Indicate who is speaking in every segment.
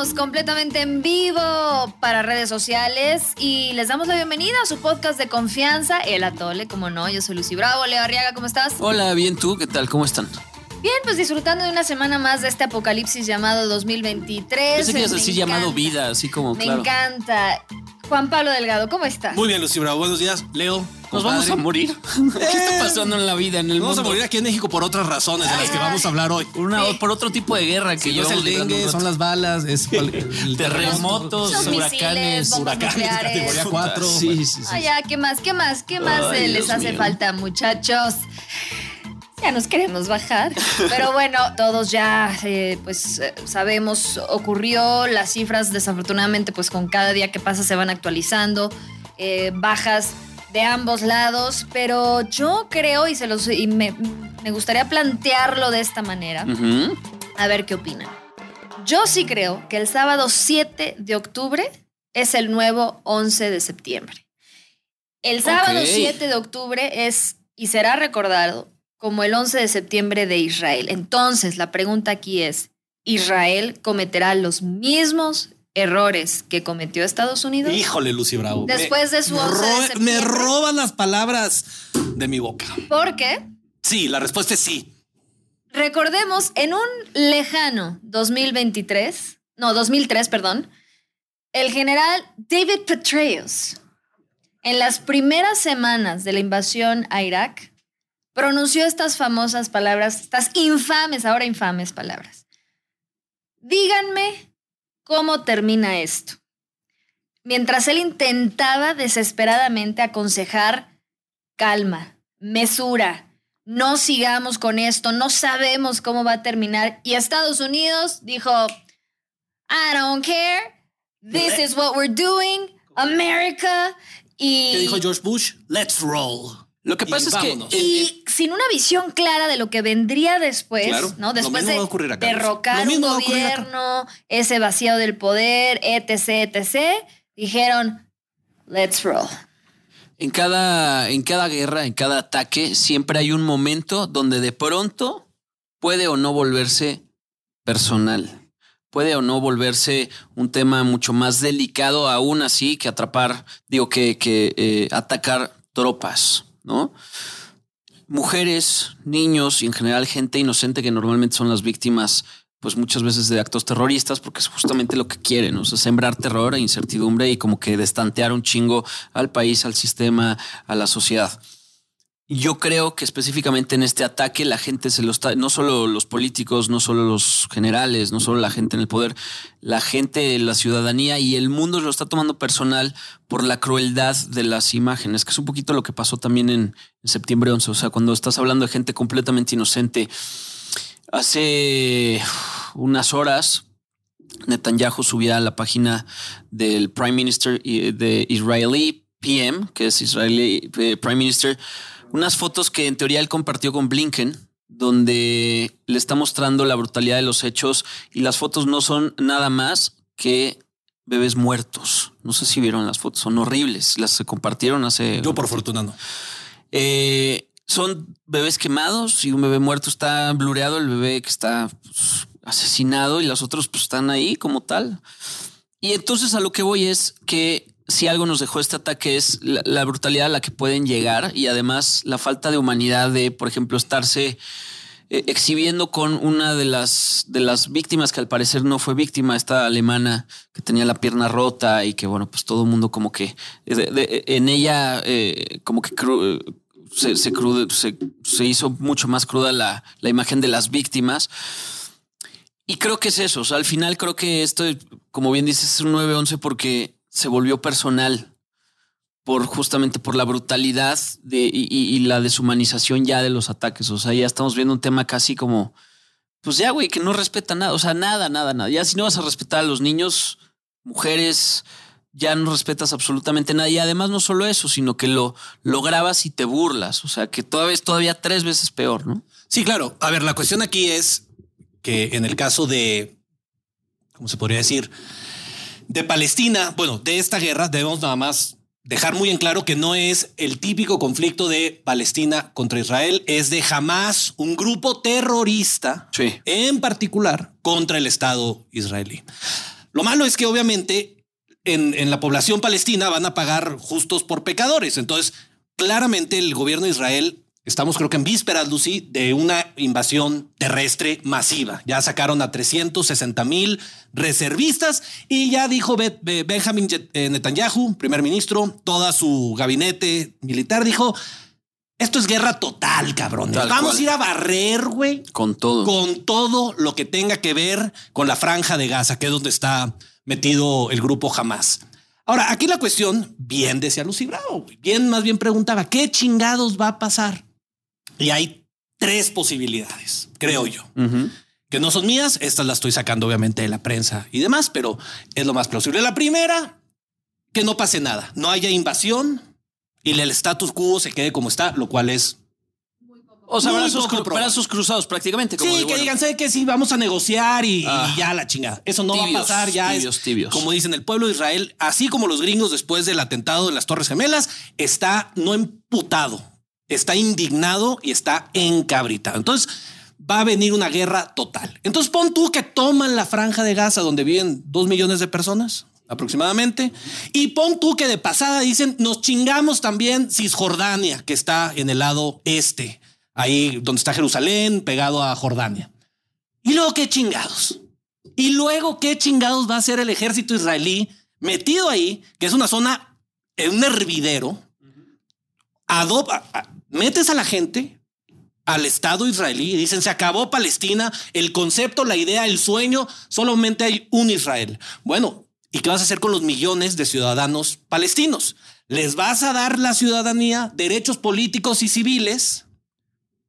Speaker 1: Estamos completamente en vivo para redes sociales y les damos la bienvenida a su podcast de confianza, El Atole, como no. Yo soy Lucy Bravo. Leo Arriaga, ¿cómo estás?
Speaker 2: Hola, bien tú, ¿qué tal? ¿Cómo están?
Speaker 1: Bien, pues disfrutando de una semana más de este apocalipsis llamado 2023.
Speaker 2: Pensé que ibas a
Speaker 1: Me
Speaker 2: decir llamado
Speaker 1: encanta.
Speaker 2: vida, así como,
Speaker 1: Me
Speaker 2: claro.
Speaker 1: encanta. Juan Pablo Delgado, ¿cómo estás?
Speaker 3: Muy bien, Lucy Bravo. Buenos días, Leo.
Speaker 2: Nos vamos a morir. ¿Qué está pasando en la vida, en el
Speaker 3: Nos vamos a
Speaker 2: mundo?
Speaker 3: morir aquí en México por otras razones de las que vamos a hablar hoy.
Speaker 2: Una-
Speaker 1: Sí.
Speaker 2: Por otro tipo de guerra que
Speaker 3: no
Speaker 2: yo
Speaker 3: es el dengue, son las balas, es cual- el
Speaker 2: terremotos,
Speaker 1: Los misiles,
Speaker 2: huracanes,
Speaker 3: huracanes, categoría 4.
Speaker 2: Sí, sí, sí.
Speaker 1: Ah, ya, ¿qué más? ¿Qué más? ¿Qué más
Speaker 2: Ay,
Speaker 1: eh, les
Speaker 2: Dios
Speaker 1: hace
Speaker 2: mío.
Speaker 1: falta, muchachos? Ya nos queremos bajar. Pero bueno, todos ya, eh, pues, eh, sabemos, ocurrió. Las cifras, desafortunadamente, pues con cada día que pasa se van actualizando. eh, bajas de ambos lados. Pero yo creo, y, se los, y me, me gustaría plantearlo de esta manera. A ver qué opinan. Yo sí creo que el sábado 7 de octubre es el nuevo 11 de septiembre. El sábado
Speaker 2: Ok.
Speaker 1: 7 de octubre es y será recordado como el 11 de septiembre de Israel. Entonces, la pregunta aquí es, ¿Israel cometerá los mismos errores que cometió Estados Unidos?
Speaker 3: Híjole, Lucy Bravo.
Speaker 1: Después de su 11 de
Speaker 3: me roban las palabras de mi boca.
Speaker 1: Porque,
Speaker 3: Sí, la respuesta es sí.
Speaker 1: recordemos, en un lejano 2023, no, 2003, perdón, el general David Petraeus, en las primeras semanas de la invasión a Irak, pronunció estas famosas palabras, estas infames, ahora infames palabras. Díganme cómo termina esto. Mientras él intentaba desesperadamente aconsejar calma, mesura, no sigamos con esto, no sabemos cómo va a terminar. Y Estados Unidos dijo, I don't care, this is what we're doing, America. Y,
Speaker 3: ¿Qué dijo George Bush? Let's roll.
Speaker 2: Lo que
Speaker 3: Y
Speaker 2: pasa es que
Speaker 3: vámonos.
Speaker 1: y sin una visión clara de lo que vendría después,
Speaker 3: Claro,
Speaker 1: ¿no? Después de
Speaker 3: acá.
Speaker 1: derrocar un gobierno, ese vaciado del poder, etc., etc., dijeron, let's roll.
Speaker 2: en cada, en cada guerra, en cada ataque, siempre hay un momento donde de pronto puede o no volverse personal. Puede o no volverse un tema mucho más delicado, aún así, que atrapar, digo, que, que eh, atacar tropas, ¿no? Mujeres, niños y en general gente inocente que normalmente son las víctimas, pues muchas veces de actos terroristas, porque es justamente lo que quieren, o sea, sembrar terror e incertidumbre y como que destantear un chingo al país, al sistema, a la sociedad. Yo creo que específicamente en este ataque la gente se lo está, no solo los políticos, no solo los generales, no solo la gente en el poder, la gente, la ciudadanía y el mundo lo está tomando personal por la crueldad de las imágenes, que es un poquito lo que pasó también en, septiembre 11. O sea, cuando estás hablando de gente completamente inocente, hace unas horas Netanyahu subía a la página del Prime Minister i- de Israelí PM, que es Israelí eh, Prime Minister, unas fotos que en teoría él compartió con Blinken, donde le está mostrando la brutalidad de los hechos y las fotos no son nada más que bebés muertos. No sé si vieron las fotos, son horribles. Las se compartieron hace
Speaker 3: Yo por fortuna no.
Speaker 2: eh, son bebés quemados y un bebé muerto está blureado, el bebé que está pues, asesinado y los otros pues, están ahí como tal. Y entonces a lo que voy es que si algo nos dejó este ataque es la, brutalidad a la que pueden llegar y además la falta de humanidad de, por ejemplo, estarse eh, exhibiendo con una de las, de las víctimas que al parecer no fue víctima, esta alemana que tenía la pierna rota y que bueno, pues todo el mundo como que eh, en ella eh, como que se, se, hizo mucho más cruda la, la imagen de las víctimas. Y creo que es eso. Al final creo que esto, como bien dices, es un 9-11 porque se volvió personal por justamente por la brutalidad de, y, la deshumanización ya de los ataques. O sea, ya estamos viendo un tema casi como, pues ya, güey, que no respeta nada. O sea, nada, nada, nada. Ya si no vas a respetar a los niños, mujeres, ya no respetas absolutamente nada. Y además no solo eso, sino que lo, lo grabas y te burlas. O sea, que todavía es todavía tres veces peor, ¿no?
Speaker 3: Sí, claro. A ver, la cuestión aquí es que en el caso de, ¿cómo se podría decir? De Palestina, bueno, de esta guerra debemos nada más dejar muy en claro que no es el típico conflicto de Palestina contra Israel, es de jamás un grupo terrorista
Speaker 2: Sí.
Speaker 3: en particular contra el Estado israelí. Lo malo es que obviamente en, en la población palestina van a pagar justos por pecadores. Entonces, claramente el gobierno de Israel Estamos creo que en vísperas, Lucy, de una invasión terrestre masiva. Ya sacaron a 360 mil reservistas y ya dijo Benjamin eh, Netanyahu, primer ministro, toda su gabinete militar dijo, esto es guerra total, cabrón. Vamos a ir a barrer, güey.
Speaker 2: Con todo.
Speaker 3: Con todo lo que tenga que ver con la franja de Gaza, que es donde está metido el grupo Hamas. Ahora, aquí la cuestión, bien decía Lucy Bravo, bien más bien preguntaba, ¿qué chingados va a pasar? Y hay tres posibilidades, creo yo. Que no son mías, estas las estoy sacando obviamente de la prensa y demás, pero es lo más plausible. La primera, que no pase nada, no haya invasión y el status quo se quede como está, lo cual es
Speaker 2: o sea, brazos, cruzados prácticamente.
Speaker 3: sí, que digan, sé que sí, vamos a negociar y, ah. ya la chingada. Eso no va a pasar, ya
Speaker 2: tibios, tibios.
Speaker 3: Como dicen, el pueblo de Israel, así como los gringos después del atentado de las Torres Gemelas, está no emputado, está indignado y está encabritado. Entonces va a venir una guerra total. Entonces pon tú que toman la franja de Gaza donde viven dos millones de personas aproximadamente. Y pon tú que de pasada dicen, nos chingamos también Cisjordania, que está en el lado este, ahí donde está Jerusalén, pegado a Jordania. Y luego qué chingados. Y luego qué chingados va a ser el ejército israelí metido ahí, que es una zona, un hervidero, adopta, metes a la gente al Estado israelí y dicen, se acabó Palestina, el concepto, la idea, el sueño, solamente hay un Israel. Bueno, ¿y qué vas a hacer con los millones de ciudadanos palestinos? ¿Les vas a dar la ciudadanía, derechos políticos y civiles?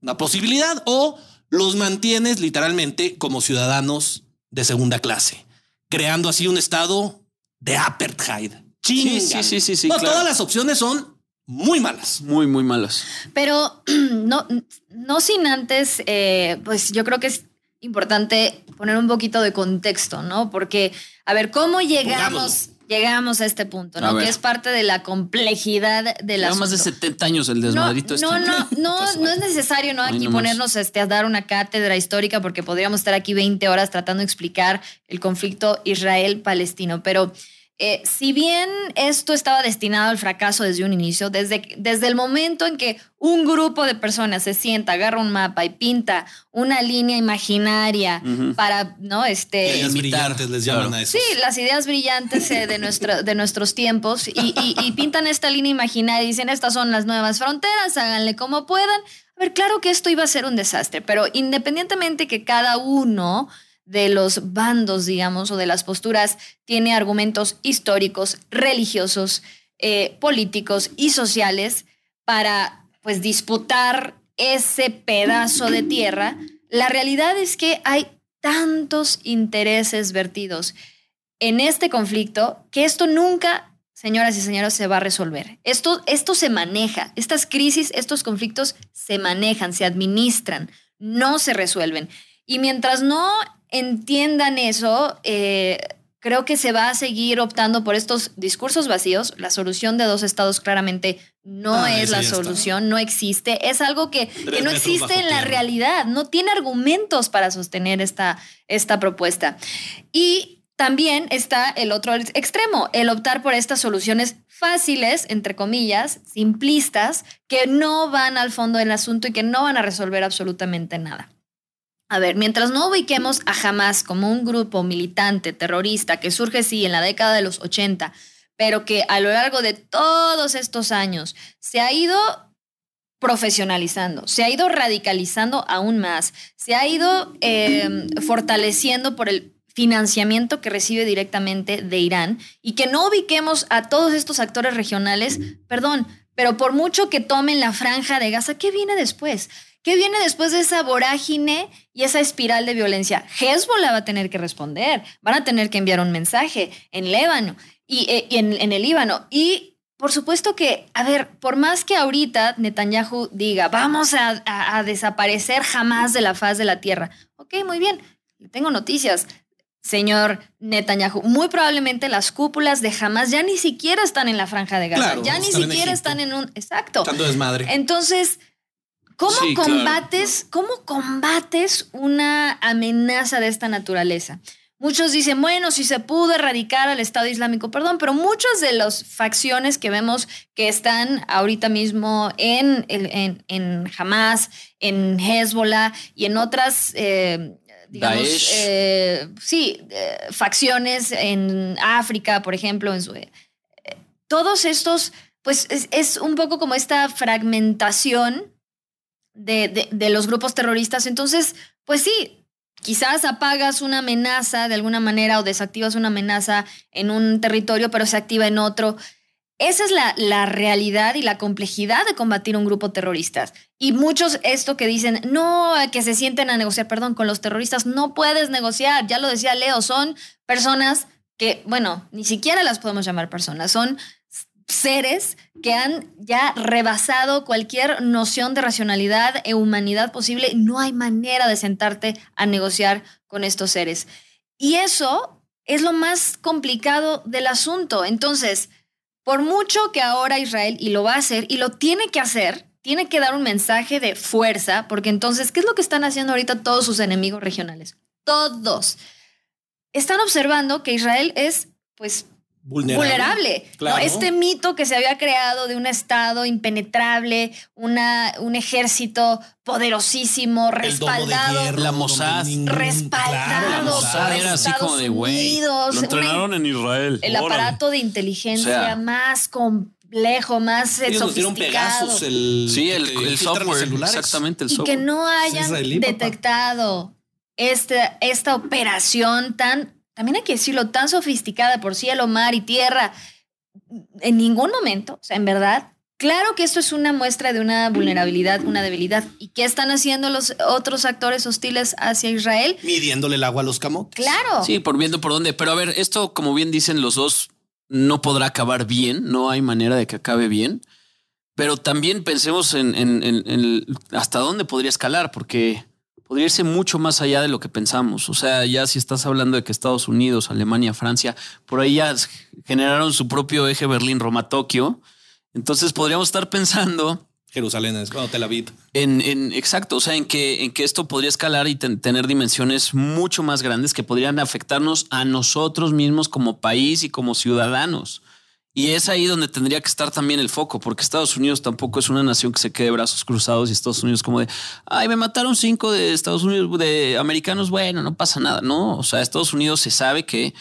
Speaker 3: Una posibilidad. O los mantienes literalmente como ciudadanos de segunda clase, creando así un estado de apartheid.
Speaker 2: Sí, sí, sí, sí,
Speaker 3: no, Todas las opciones son muy malas.
Speaker 2: Muy, muy malas.
Speaker 1: Pero no, no sin antes, eh, pues yo creo que es importante poner un poquito de contexto, ¿no? Porque, a ver, ¿cómo llegamos, llegamos a este punto, ¿no? Que es parte de la complejidad de la.
Speaker 2: más de 70 años el desmadrito.
Speaker 1: No, este. no, no, no, es necesario, ¿no? Aquí ponernos este, a dar una cátedra histórica porque podríamos estar aquí 20 horas tratando de explicar el conflicto Israel-Palestino, pero eh, si bien esto estaba destinado al fracaso desde un inicio, desde, desde el momento en que un grupo de personas se sienta, agarra un mapa y pinta una línea imaginaria para, ¿no? Este,
Speaker 3: ideas brillantes les llaman a eso.
Speaker 1: Sí, las ideas brillantes eh, de, nuestro, de nuestros tiempos y, y pintan esta línea imaginaria y dicen, estas son las nuevas fronteras, háganle como puedan. A ver, claro que esto iba a ser un desastre, pero independientemente que cada uno de los bandos, digamos, o de las posturas, tiene argumentos históricos, religiosos, eh, políticos y sociales para, pues, disputar ese pedazo de tierra. La realidad es que hay tantos intereses vertidos en este conflicto que esto nunca, señoras y señores, se va a resolver. Esto, esto se maneja, estas crisis, estos conflictos se manejan, se administran, no se resuelven. Y mientras no entiendan eso, eh, creo que se va a seguir optando por estos discursos vacíos. La solución de dos estados claramente no ah, es la solución, no existe. Es algo que, no existe en la realidad, no tiene argumentos para sostener esta, esta propuesta. Y también está el otro extremo, el optar por estas soluciones fáciles, entre comillas, simplistas, que no van al fondo del asunto y que no van a resolver absolutamente nada. A ver, mientras no ubiquemos a Hamas como un grupo militante terrorista que surge sí en la década de los 80, pero que a lo largo de todos estos años se ha ido profesionalizando, se ha ido radicalizando aún más, se ha ido em, fortaleciendo por el financiamiento que recibe directamente de Irán y que no ubiquemos a todos estos actores regionales, perdón, pero por mucho que tomen la franja de Gaza, ¿qué viene después? ¿Qué viene después de esa vorágine y esa espiral de violencia? Hezbollah va a tener que responder, van a tener que enviar un mensaje en Líbano y, eh, en, el Líbano. Y por supuesto que, a ver, por más que ahorita Netanyahu diga, vamos a, a desaparecer jamás de la faz de la tierra. Ok, muy bien, tengo noticias señor Netanyahu. Muy probablemente las cúpulas de Hamas ya ni siquiera están en la franja de Gaza, ya ni siquiera están en un exacto.
Speaker 3: Tanto desmadre.
Speaker 1: Entonces, ¿Cómo combates, cómo combates una amenaza de esta naturaleza? Muchos dicen, bueno, si se pudo erradicar al Estado Islámico, perdón, pero muchas de las facciones que vemos que están ahorita mismo en, en, en Hamas, en Hezbollah y en otras, eh, digamos, eh, sí, eh, facciones en África, por ejemplo, en su, todos estos, pues es, un poco como esta fragmentación de, de los grupos terroristas. Entonces, pues sí, Quizás apagas una amenaza de alguna manera o desactivas una amenaza en un territorio, pero se activa en otro. Esa es la, la, realidad y la complejidad de combatir un grupo terrorista. Y muchos esto que dicen, no, que se sienten a negociar, perdón, con los terroristas, no puedes negociar, ya lo decía Leo, son personas que, bueno, ni siquiera las podemos llamar personas, son seres que han ya rebasado cualquier noción de racionalidad e humanidad posible. No hay manera de sentarte a negociar con estos seres. Y eso es lo más complicado del asunto. Entonces, por mucho que ahora Israel, y lo va a hacer, y lo tiene que hacer, tiene que dar un mensaje de fuerza, porque entonces, ¿qué es lo que están haciendo ahorita todos sus enemigos regionales? Todos. Están observando que Israel es, pues, vulnerable. Este mito que se había creado de un Estado impenetrable, una, un ejército poderosísimo, respaldado.
Speaker 2: la Mossad.
Speaker 1: Respaldado.
Speaker 2: era así como de güey.
Speaker 4: Lo entrenaron en Israel.
Speaker 1: El aparato de inteligencia más complejo, más eh, sofisticado.
Speaker 2: sí, el, software. Exactamente, el software.
Speaker 1: Y que no hayan detectado esta, esta operación tan también hay que decirlo, tan sofisticada por cielo, mar y tierra, en ningún momento, o sea, en verdad, claro que esto es una muestra de una vulnerabilidad, una debilidad. ¿Y qué están haciendo los otros actores hostiles hacia Israel?
Speaker 3: Midiéndole el agua a los camotes.
Speaker 1: Claro.
Speaker 2: Sí, por viendo por dónde. Pero a ver, esto, como bien dicen los dos, no podrá acabar bien, no hay manera de que acabe bien. Pero también pensemos en, en hasta dónde podría escalar, porque podría irse mucho más allá de lo que pensamos. O sea, ya si estás hablando de que Estados Unidos, Alemania, Francia, por ahí ya generaron su propio eje Berlín-Roma-Tokio. Entonces podríamos estar pensando.
Speaker 3: Jerusalén es como Tel Aviv.
Speaker 2: En, en, exacto, o sea, en que, en que esto podría escalar y tener dimensiones mucho más grandes que podrían afectarnos a nosotros mismos como país y como ciudadanos. Y es ahí donde tendría que estar también el foco, porque Estados Unidos tampoco es una nación que se quede brazos cruzados y Estados Unidos como de, ay, me mataron cinco de Estados Unidos, de americanos, bueno, no pasa nada, ¿no? O sea, Estados Unidos se sabe que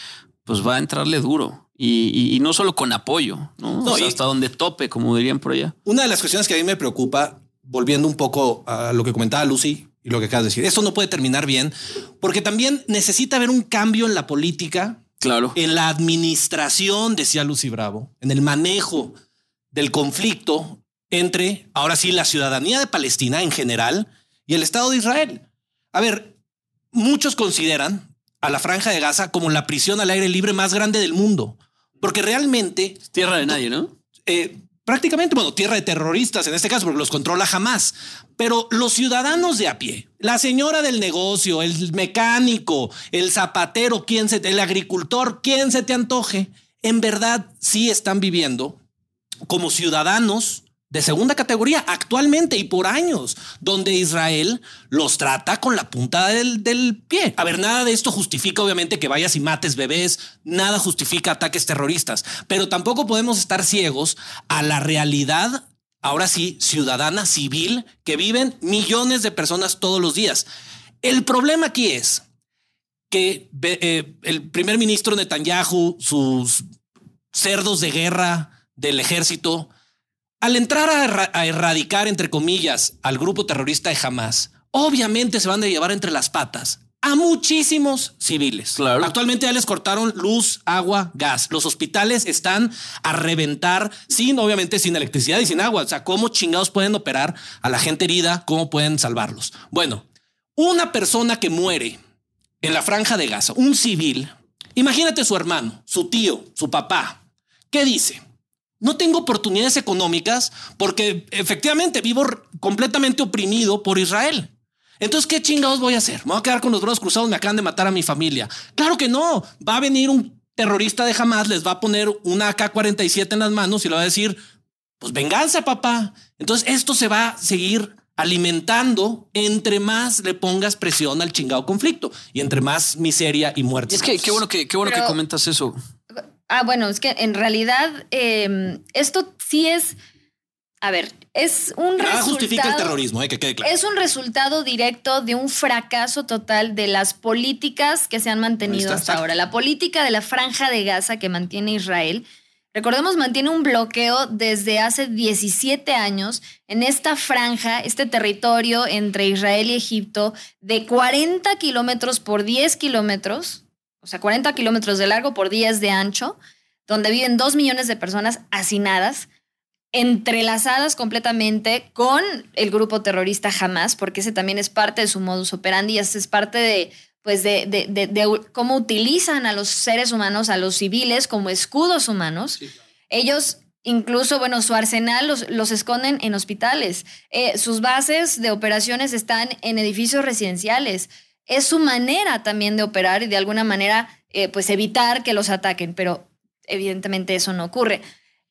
Speaker 2: pues va a entrarle duro y, no solo con apoyo, ¿no? hasta donde tope, como dirían por allá.
Speaker 3: Una de las cuestiones que a mí me preocupa, volviendo un poco a lo que comentaba Lucy y lo que acabas de decir, esto no puede terminar bien, porque también necesita haber un cambio en la política
Speaker 2: Claro.
Speaker 3: En la administración, decía Lucy Bravo, en el manejo del conflicto entre, ahora sí, la ciudadanía de Palestina en general y el Estado de Israel. A ver, muchos consideran a la franja de Gaza como la prisión al aire libre más grande del mundo, porque realmente...
Speaker 2: Tierra de nadie, ¿no?
Speaker 3: Eh, prácticamente, bueno, tierra de terroristas en este caso, porque los controla jamás. Pero los ciudadanos de a pie, la señora del negocio, el mecánico, el zapatero, quien se, el agricultor, quien se te antoje, en verdad sí están viviendo como ciudadanos de segunda categoría actualmente y por años, donde Israel los trata con la punta del, pie. A ver, nada de esto justifica obviamente que vayas y mates bebés, nada justifica ataques terroristas, pero tampoco podemos estar ciegos a la realidad, ahora sí, ciudadana, civil, que viven millones de personas todos los días. El problema aquí es que eh, el primer ministro Netanyahu, sus cerdos de guerra del ejército, al entrar a, erradicar, entre comillas, al grupo terrorista de Hamas, obviamente se van a llevar entre las patas a muchísimos civiles.
Speaker 2: Claro.
Speaker 3: Actualmente ya les cortaron luz, agua, gas. Los hospitales están a reventar sin, obviamente, sin electricidad y sin agua. O sea, ¿cómo chingados pueden operar a la gente herida? ¿Cómo pueden salvarlos? Bueno, una persona que muere en la franja de Gaza, un civil, imagínate su hermano, su tío, su papá. ¿Qué dice? No tengo oportunidades económicas porque efectivamente vivo completamente oprimido por Israel. Entonces, ¿qué chingados voy a hacer? ¿Me voy a quedar con los brazos cruzados? Me acaban de matar a mi familia. Claro que no. Va a venir un terrorista de Hamas, les va a poner una AK-47 en las manos y le va a decir, pues venganza, papá. Entonces, esto se va a seguir alimentando entre más le pongas presión al chingado conflicto y entre más miseria y muerte.
Speaker 2: Es que qué bueno que, qué bueno que comentas eso.
Speaker 1: Ah, bueno, es que en realidad em, esto sí es, a ver, es un
Speaker 3: Nada justifica el terrorismo, eh, que quede claro.
Speaker 1: Es un resultado directo de un fracaso total de las políticas que se han mantenido hasta ahora. La política de la franja de Gaza que mantiene Israel Recordemos, mantiene un bloqueo desde hace 17 años en esta franja, este territorio entre Israel y Egipto, de 40 kilómetros por 10 kilómetros, o sea, 40 kilómetros de largo por 10 de ancho, donde viven 2 millones de personas hacinadas, entrelazadas completamente con el grupo terrorista Hamas, porque ese también es parte de su modus operandi, es parte de pues de, de, cómo utilizan a los seres humanos, a los civiles como escudos humanos. Ellos incluso, bueno, su arsenal los, los esconden en hospitales. Eh, sus bases de operaciones están en edificios residenciales. Es su manera también de operar y de alguna manera, eh, pues evitar que los ataquen, pero evidentemente eso no ocurre.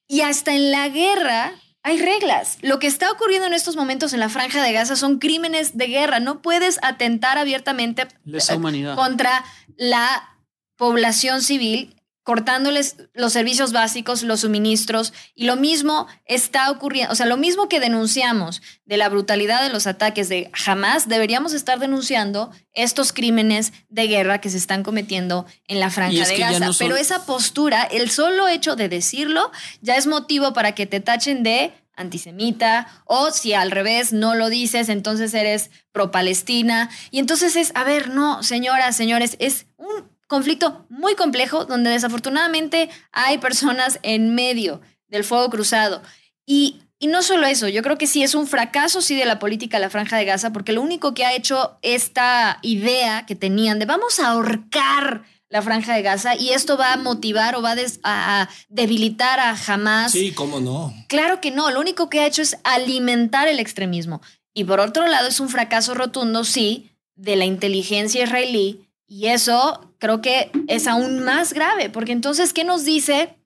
Speaker 1: Y hasta en la guerra, hay reglas. Lo que está ocurriendo en estos momentos en la franja de Gaza son crímenes de guerra. No puedes atentar abiertamente
Speaker 2: eh,
Speaker 1: contra la población civil cortándoles los servicios básicos, los suministros, y lo mismo está ocurriendo, o sea, lo mismo que denunciamos de la brutalidad de los ataques de Hamas, deberíamos estar denunciando estos crímenes de guerra que se están cometiendo en la franja de Gaza. Pero esa postura, el solo hecho de decirlo, ya es motivo para que te tachen de antisemita, o si al revés no lo dices, entonces eres pro-Palestina. Y entonces es, a ver, no, señoras, señores, es un conflicto muy complejo donde desafortunadamente hay personas en medio del fuego cruzado. Y, y no solo eso, yo creo que sí es un fracaso sí de la política de la franja de Gaza, porque lo único que ha hecho esta idea que tenían de vamos a ahorcar la franja de Gaza y esto va a motivar o va a, a, debilitar a Hamas.
Speaker 3: Sí, cómo no.
Speaker 1: Claro que no, lo único que ha hecho es alimentar el extremismo. Y por otro lado es un fracaso rotundo, sí, de la inteligencia israelí y eso creo que es aún más grave, porque entonces, ¿qué nos dice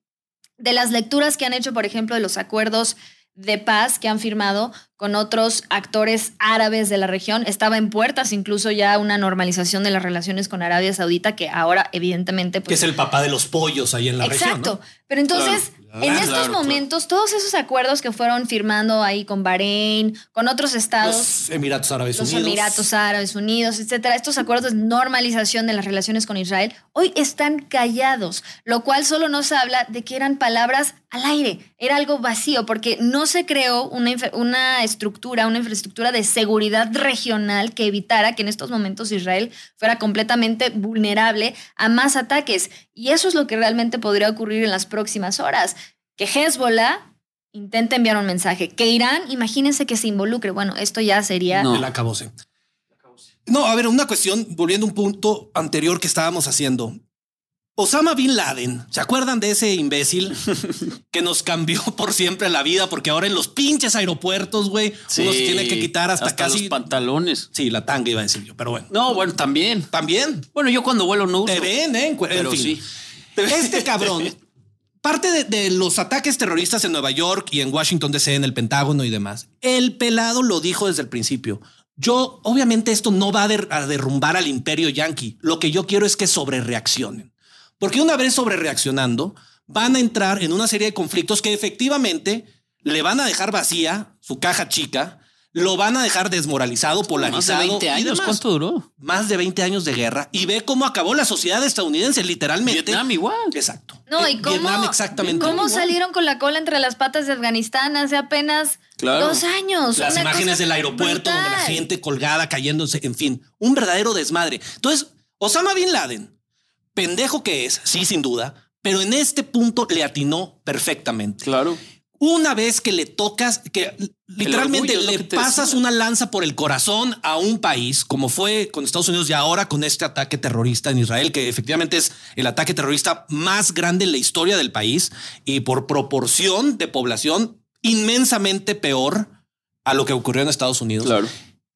Speaker 1: de las lecturas que han hecho, por ejemplo, de los acuerdos de paz que han firmado con otros actores árabes de la región. Estaba en puertas incluso ya una normalización de las relaciones con Arabia Saudita, que ahora evidentemente...
Speaker 3: Pues, que es el papá de los pollos ahí en la región. Exacto.
Speaker 1: Pero entonces, en estos momentos, todos esos acuerdos que fueron firmando ahí con Bahrein, con otros estados...
Speaker 3: Los Emiratos Árabes Unidos.
Speaker 1: Los Emiratos Árabes Unidos, etcétera. Estos acuerdos de normalización de las relaciones con Israel, hoy están callados, lo cual solo nos habla de que eran palabras al aire, era algo vacío, porque no se creó una, una estructura, una infraestructura de seguridad regional que evitara que en estos momentos Israel fuera completamente vulnerable a más ataques. Y eso es lo que realmente podría ocurrir en las próximas horas. Que Hezbollah intente enviar un mensaje, que Irán, imagínense que se involucre. Bueno, esto ya sería...
Speaker 3: No, el acabose. No, a ver, una cuestión, volviendo a un punto anterior que estábamos haciendo. Osama Bin Laden, ¿se acuerdan de ese imbécil que nos cambió por siempre la vida? Porque ahora en los pinches aeropuertos, güey, uno se tiene que quitar hasta, casi
Speaker 2: los pantalones.
Speaker 3: Sí, la tanga iba a decir yo, pero bueno.
Speaker 2: No, bueno, también.
Speaker 3: También.
Speaker 2: Bueno, yo cuando vuelo no
Speaker 3: Te ven, ¿eh? Pero sí. Este cabrón, parte de, de, los ataques terroristas en Nueva York y en Washington DC, en el Pentágono y demás, el pelado lo dijo desde el principio. Yo, obviamente, esto no va a derrumbar al imperio yanqui. Lo que yo quiero es que sobrereaccionen. Porque una vez sobre reaccionando, van a entrar en una serie de conflictos que efectivamente le van a dejar vacía su caja chica, lo van a dejar desmoralizado, polarizado.
Speaker 2: Más de 20 años, ¿cuánto duró?
Speaker 3: Más de 20 años de guerra y ve cómo acabó la sociedad estadounidense, literalmente.
Speaker 2: Vietnam igual.
Speaker 3: Exacto.
Speaker 1: No, y cómo, Vietnam exactamente. ¿Cómo salieron con la cola entre las patas de Afganistán hace apenas dos años?
Speaker 3: Las imágenes del aeropuerto donde la gente colgada, cayéndose, en fin, un verdadero desmadre. Entonces, Osama Bin Laden pendejo que es, sí, sin duda, pero en este punto le atinó perfectamente.
Speaker 2: Claro.
Speaker 3: Una vez que le tocas, que literalmente le pasas una lanza por el corazón a un país, como fue con Estados Unidos y ahora con este ataque terrorista en Israel, que efectivamente es el ataque terrorista más grande en la historia del país y por proporción de población inmensamente peor a lo que ocurrió en Estados Unidos.
Speaker 2: Claro.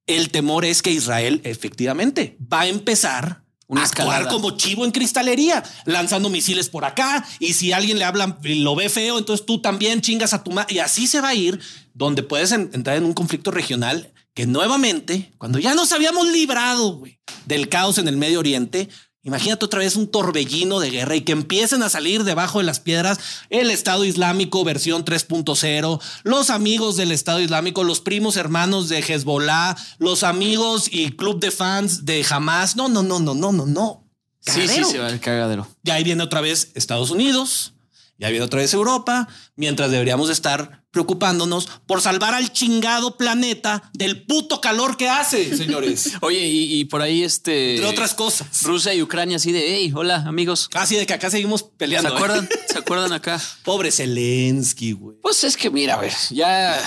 Speaker 3: El temor es que Israel efectivamente va a empezar una actuar como chivo en cristalería, lanzando misiles por acá. Y si alguien le habla y lo ve feo, entonces tú también chingas a tu madre. Y así se va a ir, donde puedes entrar en un conflicto regional que nuevamente, cuando ya nos habíamos librado del caos en el Medio Oriente, Imagínate otra vez un torbellino de guerra y que empiecen a salir debajo de las piedras el Estado Islámico versión 3.0, los amigos del Estado Islámico, los primos hermanos de Hezbollah, los amigos y club de fans de Hamas. No, no, no, no, no, no, no.
Speaker 2: Sí, sí, se va el cagadero.
Speaker 3: Y ahí viene otra vez Estados Unidos, ya viene otra vez Europa, mientras deberíamos estar preocupándonos por salvar al chingado planeta del puto calor que hace, señores.
Speaker 2: Oye, y, por ahí este...
Speaker 3: Entre otras cosas.
Speaker 2: Rusia y Ucrania así de, hey, hola amigos.
Speaker 3: Casi de que acá seguimos peleando.
Speaker 2: ¿Se ¿eh? acuerdan? ¿Se acuerdan acá?
Speaker 3: Pobre Zelensky, güey.
Speaker 2: Pues es que mira, a ver, ya...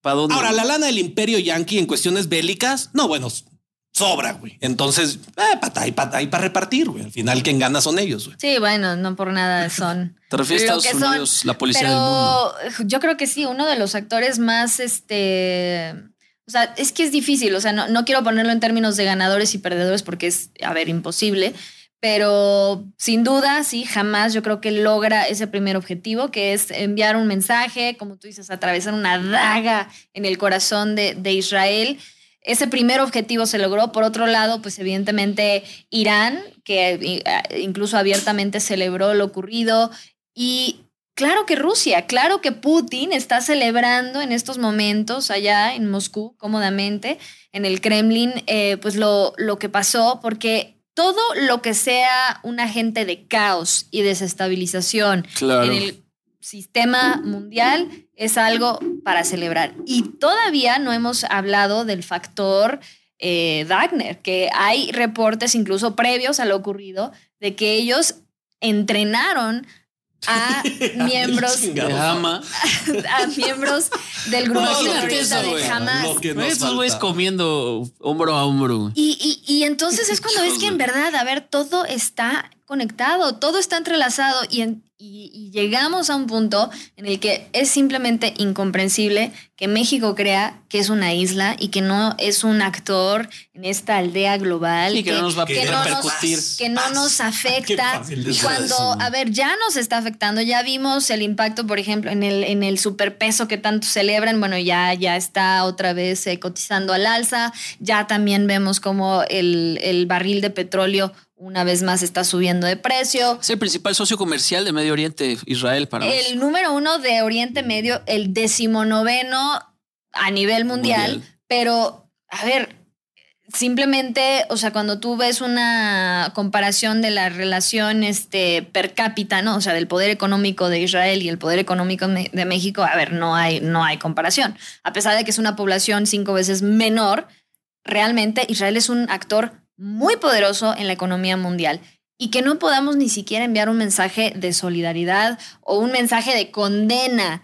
Speaker 3: ¿Para dónde? Ahora, la lana del imperio yanqui en cuestiones bélicas, no, bueno, sobra, güey. Entonces, eh, para y para repartir, güey. Al final, quien gana son ellos, güey.
Speaker 1: Sí, bueno, no por nada son.
Speaker 2: Te refieres a Estados Unidos, la policía del mundo.
Speaker 1: Yo creo que sí, uno de los actores más, este. O sea, es que es difícil. O sea, no, no quiero ponerlo en términos de ganadores y perdedores porque es, a ver, imposible. Pero sin duda, sí, jamás yo creo que logra ese primer objetivo, que es enviar un mensaje, como tú dices, atravesar una daga en el corazón de, de Israel ese primer objetivo se logró. Por otro lado, pues evidentemente Irán, que eh, incluso abiertamente celebró lo ocurrido. Y claro que Rusia, claro que Putin está celebrando en estos momentos allá en Moscú, cómodamente, en el Kremlin, eh, pues lo, lo que pasó, porque todo lo que sea un agente de caos y desestabilización en el sistema mundial es algo para celebrar. Y todavía no hemos hablado del factor eh, Wagner, que hay reportes incluso previos a lo ocurrido de que ellos entrenaron a miembros
Speaker 2: Hama.
Speaker 1: a miembros del grupo terrorista de Hamas.
Speaker 2: Estos güeyes comiendo hombro a hombro.
Speaker 1: Y, y, y entonces es cuando ves que en verdad, a ver, todo está conectado, todo está entrelazado y, y, llegamos a un punto en el que es simplemente incomprensible que México crea que es una isla y que no es un actor en esta aldea global.
Speaker 2: Y que, no nos va a que no nos,
Speaker 1: que no nos afecta. Cuando, a ver, ya nos está afectando, ya vimos el impacto, por ejemplo, en el, en el superpeso que tanto celebran, bueno, ya, ya está otra vez eh, cotizando al alza, ya también vemos como el, el barril de petróleo una vez más está subiendo de precio.
Speaker 2: Es el principal socio comercial de Medio Oriente, Israel, para
Speaker 1: El número uno de Oriente Medio, el decimonoveno a nivel mundial, pero a ver, simplemente, o sea, cuando tú ves una comparación de la relación este, per cápita, ¿no? O sea, del poder económico de Israel y el poder económico de México, a ver, no hay, no hay comparación. A pesar de que es una población cinco veces menor, realmente Israel es un actor muy poderoso en la economía mundial y que no podamos ni siquiera enviar un mensaje de solidaridad o un mensaje de condena,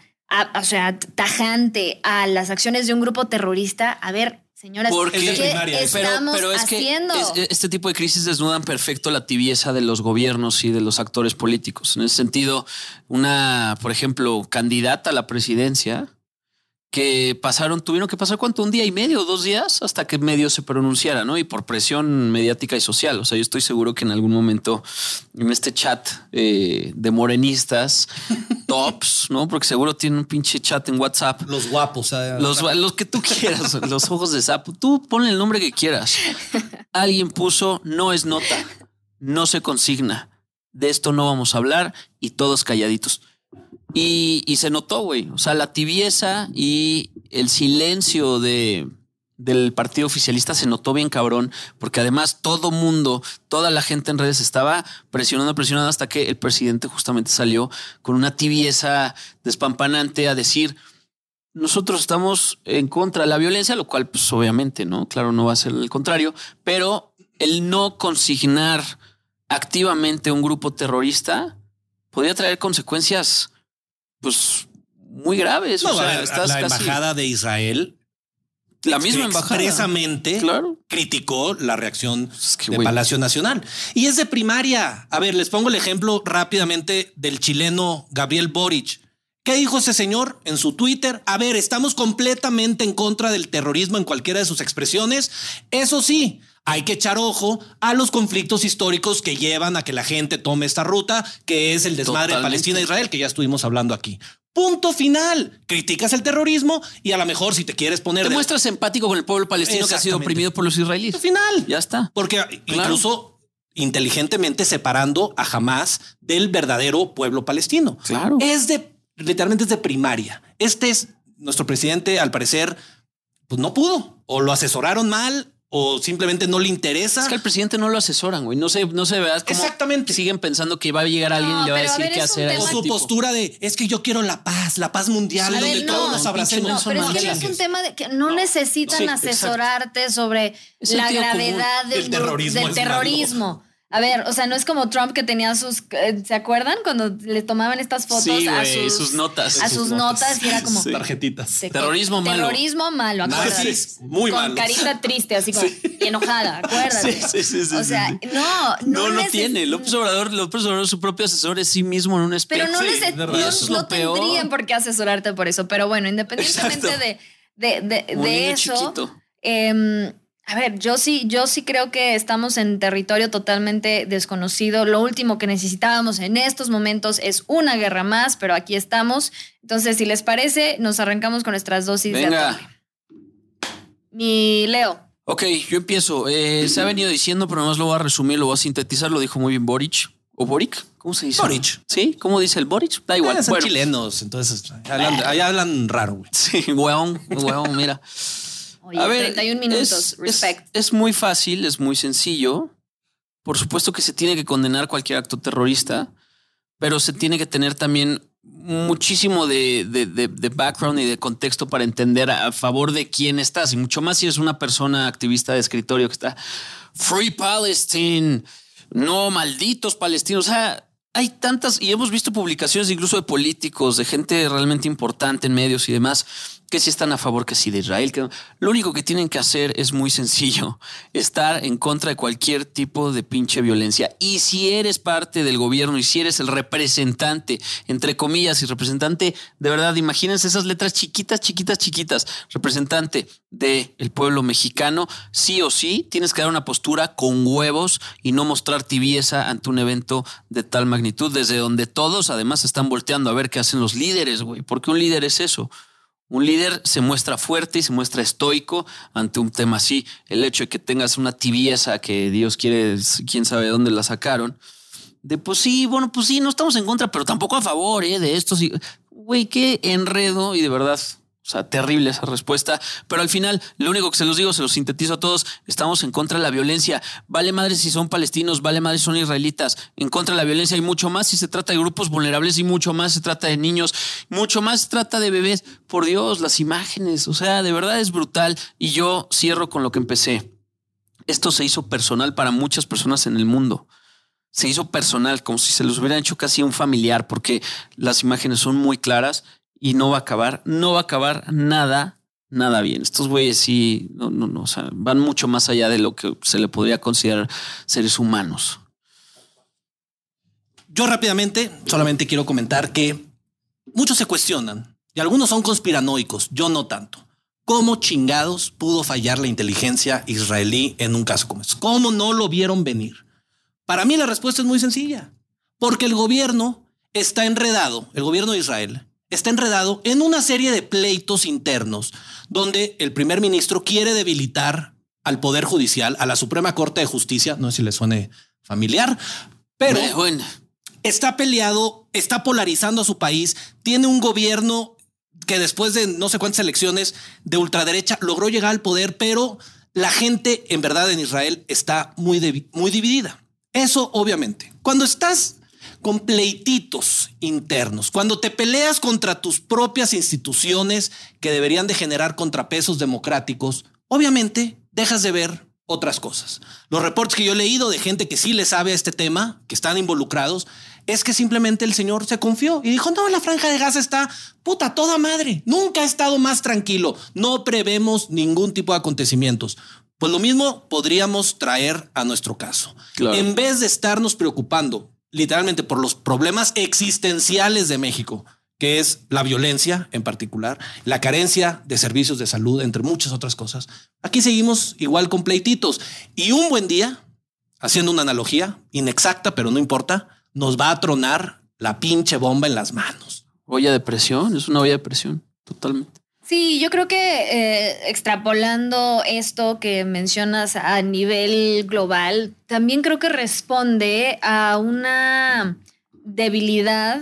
Speaker 1: o sea, tajante a las acciones de un grupo terrorista. A ver, señoras, ¿qué estamos pero, es haciendo?
Speaker 2: Que este tipo de crisis desnudan perfecto la tibieza de los gobiernos y de los actores políticos. En ese sentido, una, por ejemplo, candidata a la presidencia que pasaron, tuvieron que pasar cuánto, un día y medio, dos días, hasta que medio se pronunciara, ¿no? Y por presión mediática y social. O sea, yo estoy seguro que en algún momento en este chat eh, de morenistas, tops, ¿no? Porque seguro tienen un pinche chat en WhatsApp.
Speaker 3: Los guapos.
Speaker 2: Los, los que tú quieras, los ojos de sapo. Tú ponle el nombre que quieras. Alguien puso, no es nota, no se consigna. De esto no vamos a hablar y todos calladitos. Y, se notó, güey. O sea, la tibieza y el silencio de, del partido oficialista se notó bien cabrón, porque además todo mundo, toda la gente en redes estaba presionando, presionando hasta que el presidente justamente salió con una tibieza despampanante a decir, nosotros estamos en contra de la violencia, lo cual pues obviamente, ¿no? Claro, no va a ser el contrario, pero el no consignar activamente un grupo terrorista podría traer consecuencias pues muy graves. o sea,
Speaker 3: la embajada de Israel
Speaker 2: la misma embajada
Speaker 3: expresamente criticó la reacción del Palacio Nacional. Y es de primaria. A ver, les pongo el ejemplo rápidamente del chileno Gabriel Boric. ¿Qué dijo ese señor en su Twitter? A ver, estamos completamente en contra del terrorismo en cualquiera de sus expresiones. Eso sí, hay que echar ojo a los conflictos históricos que llevan a que la gente tome esta ruta, que es el desmadre de Palestina-Israel, que ya estuvimos hablando aquí. Punto final. Criticas el terrorismo y a lo mejor si te quieres poner...
Speaker 2: Te
Speaker 3: de-
Speaker 2: muestras empático con el pueblo palestino que ha sido oprimido por los israelíes.
Speaker 3: Punto final.
Speaker 2: Ya está.
Speaker 3: Porque incluso inteligentemente separando a Hamas del verdadero pueblo palestino.
Speaker 2: Claro.
Speaker 3: Es de, literalmente es de primaria. Este es nuestro presidente, al parecer, pues no pudo. O lo asesoraron mal o simplemente no le interesa.
Speaker 2: Es que al presidente no lo asesoran, güey. No sé, no sé, ¿verdad? Cómo
Speaker 3: Exactamente.
Speaker 2: Siguen pensando que va a llegar alguien
Speaker 1: No,
Speaker 2: y le va a
Speaker 1: a
Speaker 2: decir
Speaker 1: ver,
Speaker 2: qué hacer a
Speaker 1: tema-
Speaker 3: o su
Speaker 2: tipo.
Speaker 3: postura de es que yo quiero la paz, la paz mundial,
Speaker 1: A
Speaker 3: donde todos
Speaker 1: no,
Speaker 3: nos abracemos.
Speaker 1: No, pero es que no es un tema de que no, necesitan
Speaker 2: Sí, exacto.
Speaker 1: asesorarte sobre la
Speaker 2: común.
Speaker 1: gravedad del,
Speaker 3: El terrorismo
Speaker 1: del
Speaker 3: es
Speaker 1: terrorismo. A ver, o sea, no es como Trump que tenía sus, eh, ¿se acuerdan cuando le tomaban estas fotos
Speaker 2: Sí,
Speaker 1: a
Speaker 2: güey,
Speaker 1: sus,
Speaker 2: sus notas.
Speaker 1: a
Speaker 2: Sus
Speaker 1: sus
Speaker 3: notas.
Speaker 1: notas y era como
Speaker 2: Sí.
Speaker 3: Tarjetitas.
Speaker 2: Terrorismo malo.
Speaker 1: Terrorismo malo, acuérdate.
Speaker 3: Nazis, muy
Speaker 1: Con
Speaker 3: malos.
Speaker 1: carita triste, así como y enojada, acuérdate.
Speaker 2: Sí, sí, sí, sí,
Speaker 1: o sea,
Speaker 2: sí,
Speaker 1: no,
Speaker 2: No,
Speaker 1: no,
Speaker 2: no
Speaker 1: neces-
Speaker 2: tiene. López Obrador, López Obrador, su propio asesor es sí mismo en un espejo.
Speaker 1: Pero no,
Speaker 2: verdad,
Speaker 1: no-
Speaker 2: es lo
Speaker 1: tendrían por qué asesorarte por eso. Pero bueno, independientemente
Speaker 2: Exacto.
Speaker 1: de, de, de, de eso,
Speaker 2: chiquito.
Speaker 1: A ver, yo sí, yo sí creo que estamos en territorio totalmente desconocido. Lo último que necesitábamos en estos momentos es una guerra más, pero aquí estamos. Entonces, si les parece, nos arrancamos con nuestras dosis de
Speaker 2: Venga.
Speaker 1: atole. Mi Leo.
Speaker 2: Ok, yo empiezo. Eh, se ha venido diciendo, pero nomás lo voy a resumir, lo voy a sintetizar. Lo dijo muy bien Boric. ¿O Boric? ¿Cómo se dice?
Speaker 3: Boric.
Speaker 2: ¿Sí? ¿Cómo dice el Boric? Da igual.
Speaker 3: Ah, son
Speaker 2: Bueno.
Speaker 3: chilenos, entonces hablan, ahí hablan raro, güey.
Speaker 2: Sí, weón, weón, mira.
Speaker 1: Oye,
Speaker 2: A ver,
Speaker 1: 31 minutos.
Speaker 2: es-
Speaker 1: Respect.
Speaker 2: Es, es muy fácil, es muy sencillo. Por supuesto que se tiene que condenar cualquier acto terrorista, pero se tiene que tener también muchísimo de, de- de- de background y de contexto para entender a, a favor de quién estás. Y mucho más si eres una persona activista de escritorio que está Free Palestine, no malditos palestinos. O sea, hay tantas, y hemos visto publicaciones incluso de políticos, de gente realmente importante en medios y demás, que sí están a favor que sí de Israel. Que. Lo único que tienen que hacer es muy sencillo, estar en contra de cualquier tipo de pinche violencia. Y si eres parte del gobierno y si eres el representante, entre comillas, y representante, de verdad, imagínense esas letras chiquitas, chiquitas, chiquitas, representante del pueblo mexicano, sí o sí tienes que dar una postura con huevos y no mostrar tibieza ante un evento de tal magnitud, desde donde todos además están volteando a ver qué hacen los líderes, güey, porque un líder es eso. Un líder se muestra fuerte y se muestra estoico ante un tema así. El hecho de que tengas una tibieza que Dios quiere, quién sabe dónde la sacaron. De pues sí, bueno, pues sí, no estamos en contra, pero tampoco a favor ¿eh? de esto. Güey, qué enredo y de verdad, o sea, terrible esa respuesta. Pero al final, lo único que se los digo, se los sintetizo a todos, estamos en contra de la violencia. Vale madre si son palestinos, vale madre si son israelitas. En contra de la violencia y mucho más si se trata de grupos vulnerables y mucho más se trata de niños, mucho más se trata de bebés. Por Dios, las imágenes, o sea, de verdad es brutal. Y yo cierro con lo que empecé. Esto se hizo personal para muchas personas en el mundo se hizo personal, como si se los hubieran hecho casi a un familiar, porque las imágenes son muy claras y no va a acabar, no va a acabar nada, nada bien. Estos güeyes sí, no, no, no, van mucho más allá de lo que se le podría considerar seres humanos.
Speaker 3: Yo rápidamente solamente quiero comentar que muchos se cuestionan y algunos son conspiranoicos, yo no tanto. ¿Cómo chingados pudo fallar la inteligencia israelí en un caso como este? ¿Cómo no lo vieron venir? Para mí la respuesta es muy sencilla, porque el gobierno está enredado, el gobierno de Israel está enredado en una serie de pleitos internos donde el primer ministro quiere debilitar al Poder Judicial, a la Suprema Corte de Justicia, no sé si le suene familiar, pero
Speaker 2: bueno,
Speaker 3: está peleado, está polarizando a su país, tiene un gobierno que después de no sé cuántas elecciones de ultraderecha logró llegar al poder, pero la gente en verdad en Israel está muy, muy dividida. Eso obviamente. Cuando estás con pleititos internos, cuando te peleas contra tus propias instituciones que deberían de generar contrapesos democráticos, obviamente dejas de ver otras cosas. Los reportes que yo he leído de gente que sí le sabe a este tema, que están involucrados, es que simplemente el señor se confió y dijo, no, la franja de gas está puta toda madre, nunca ha estado más tranquilo, no prevemos ningún tipo de acontecimientos. Pues lo mismo podríamos traer a nuestro caso.
Speaker 2: Claro.
Speaker 3: En vez de estarnos preocupando literalmente por los problemas existenciales de México, que es la violencia en particular, la carencia de servicios de salud, entre muchas otras cosas. Aquí seguimos igual con pleititos. Y un buen día, haciendo una analogía inexacta, pero no importa, nos va a tronar la pinche bomba en las manos.
Speaker 2: olla de presión, es una olla de presión, totalmente.
Speaker 1: Sí, yo creo que eh, extrapolando esto que mencionas a nivel global, también creo que responde a una debilidad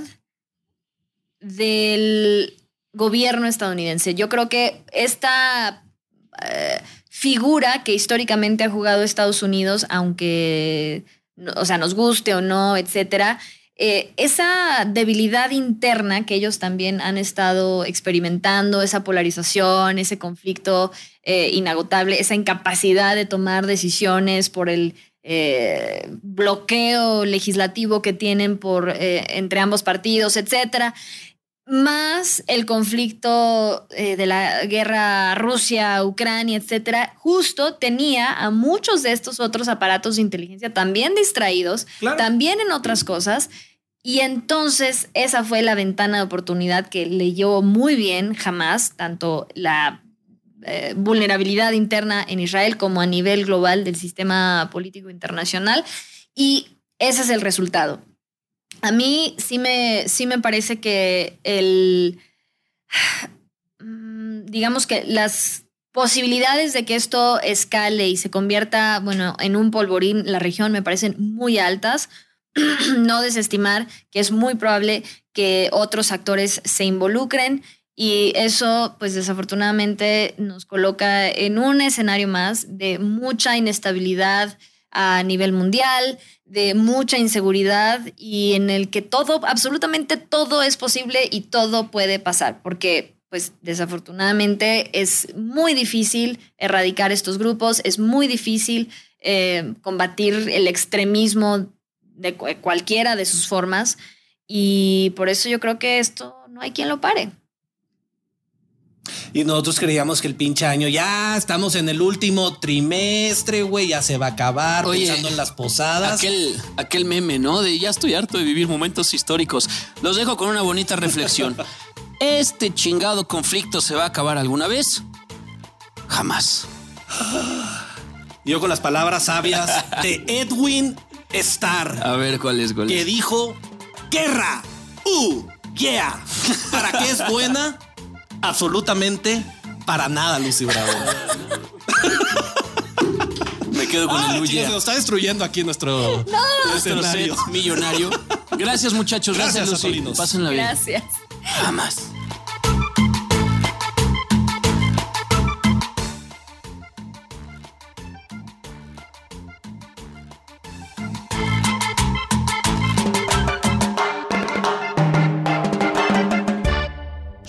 Speaker 1: del gobierno estadounidense. Yo creo que esta eh, figura que históricamente ha jugado Estados Unidos, aunque, o sea, nos guste o no, etcétera, eh, esa debilidad interna que ellos también han estado experimentando, esa polarización, ese conflicto eh, inagotable, esa incapacidad de tomar decisiones por el eh, bloqueo legislativo que tienen por, entre ambos partidos, etcétera más el conflicto de la guerra Rusia-Ucrania, etcétera, justo tenía a muchos de estos otros aparatos de inteligencia también distraídos, también en otras cosas, y entonces esa fue la ventana de oportunidad que leyó muy bien jamás, tanto la eh, vulnerabilidad interna en Israel como a nivel global del sistema político internacional. Y ese es el resultado. A mí sí me, sí me parece que el, mm, digamos que las posibilidades de que esto escale y se convierta, bueno, en un polvorín la región me parecen muy altas no desestimar que es muy probable que otros actores se involucren y eso pues desafortunadamente nos coloca en un escenario más de mucha inestabilidad a nivel mundial, de mucha inseguridad y en el que todo, absolutamente todo es posible y todo puede pasar, porque pues desafortunadamente es muy difícil erradicar estos grupos, es muy difícil eh, combatir el extremismo de cualquiera de sus formas. Y por eso yo creo que esto no hay quien lo pare.
Speaker 3: Y nosotros creíamos que el pinche año ya estamos en el último trimestre, güey, ya se va a acabar, pensando en las posadas.
Speaker 2: Aquel, aquel meme, ¿no? De ya estoy harto de vivir momentos históricos. Los dejo con una bonita reflexión. ¿Este chingado conflicto se va a acabar alguna vez? Jamás.
Speaker 3: Yo con las palabras sabias de Edwin Star.
Speaker 2: A ver cuál es, cuál
Speaker 3: Que dijo guerra. Uh, yeah. ¿Para qué es buena? Absolutamente para nada, Lucy Bravo.
Speaker 2: Me quedo con el
Speaker 3: Se nos está destruyendo aquí nuestro,
Speaker 2: escenario millonario. Gracias, muchachos. Gracias, Gracias Lucy. Pásenla bien.
Speaker 1: Gracias.
Speaker 2: Jamás.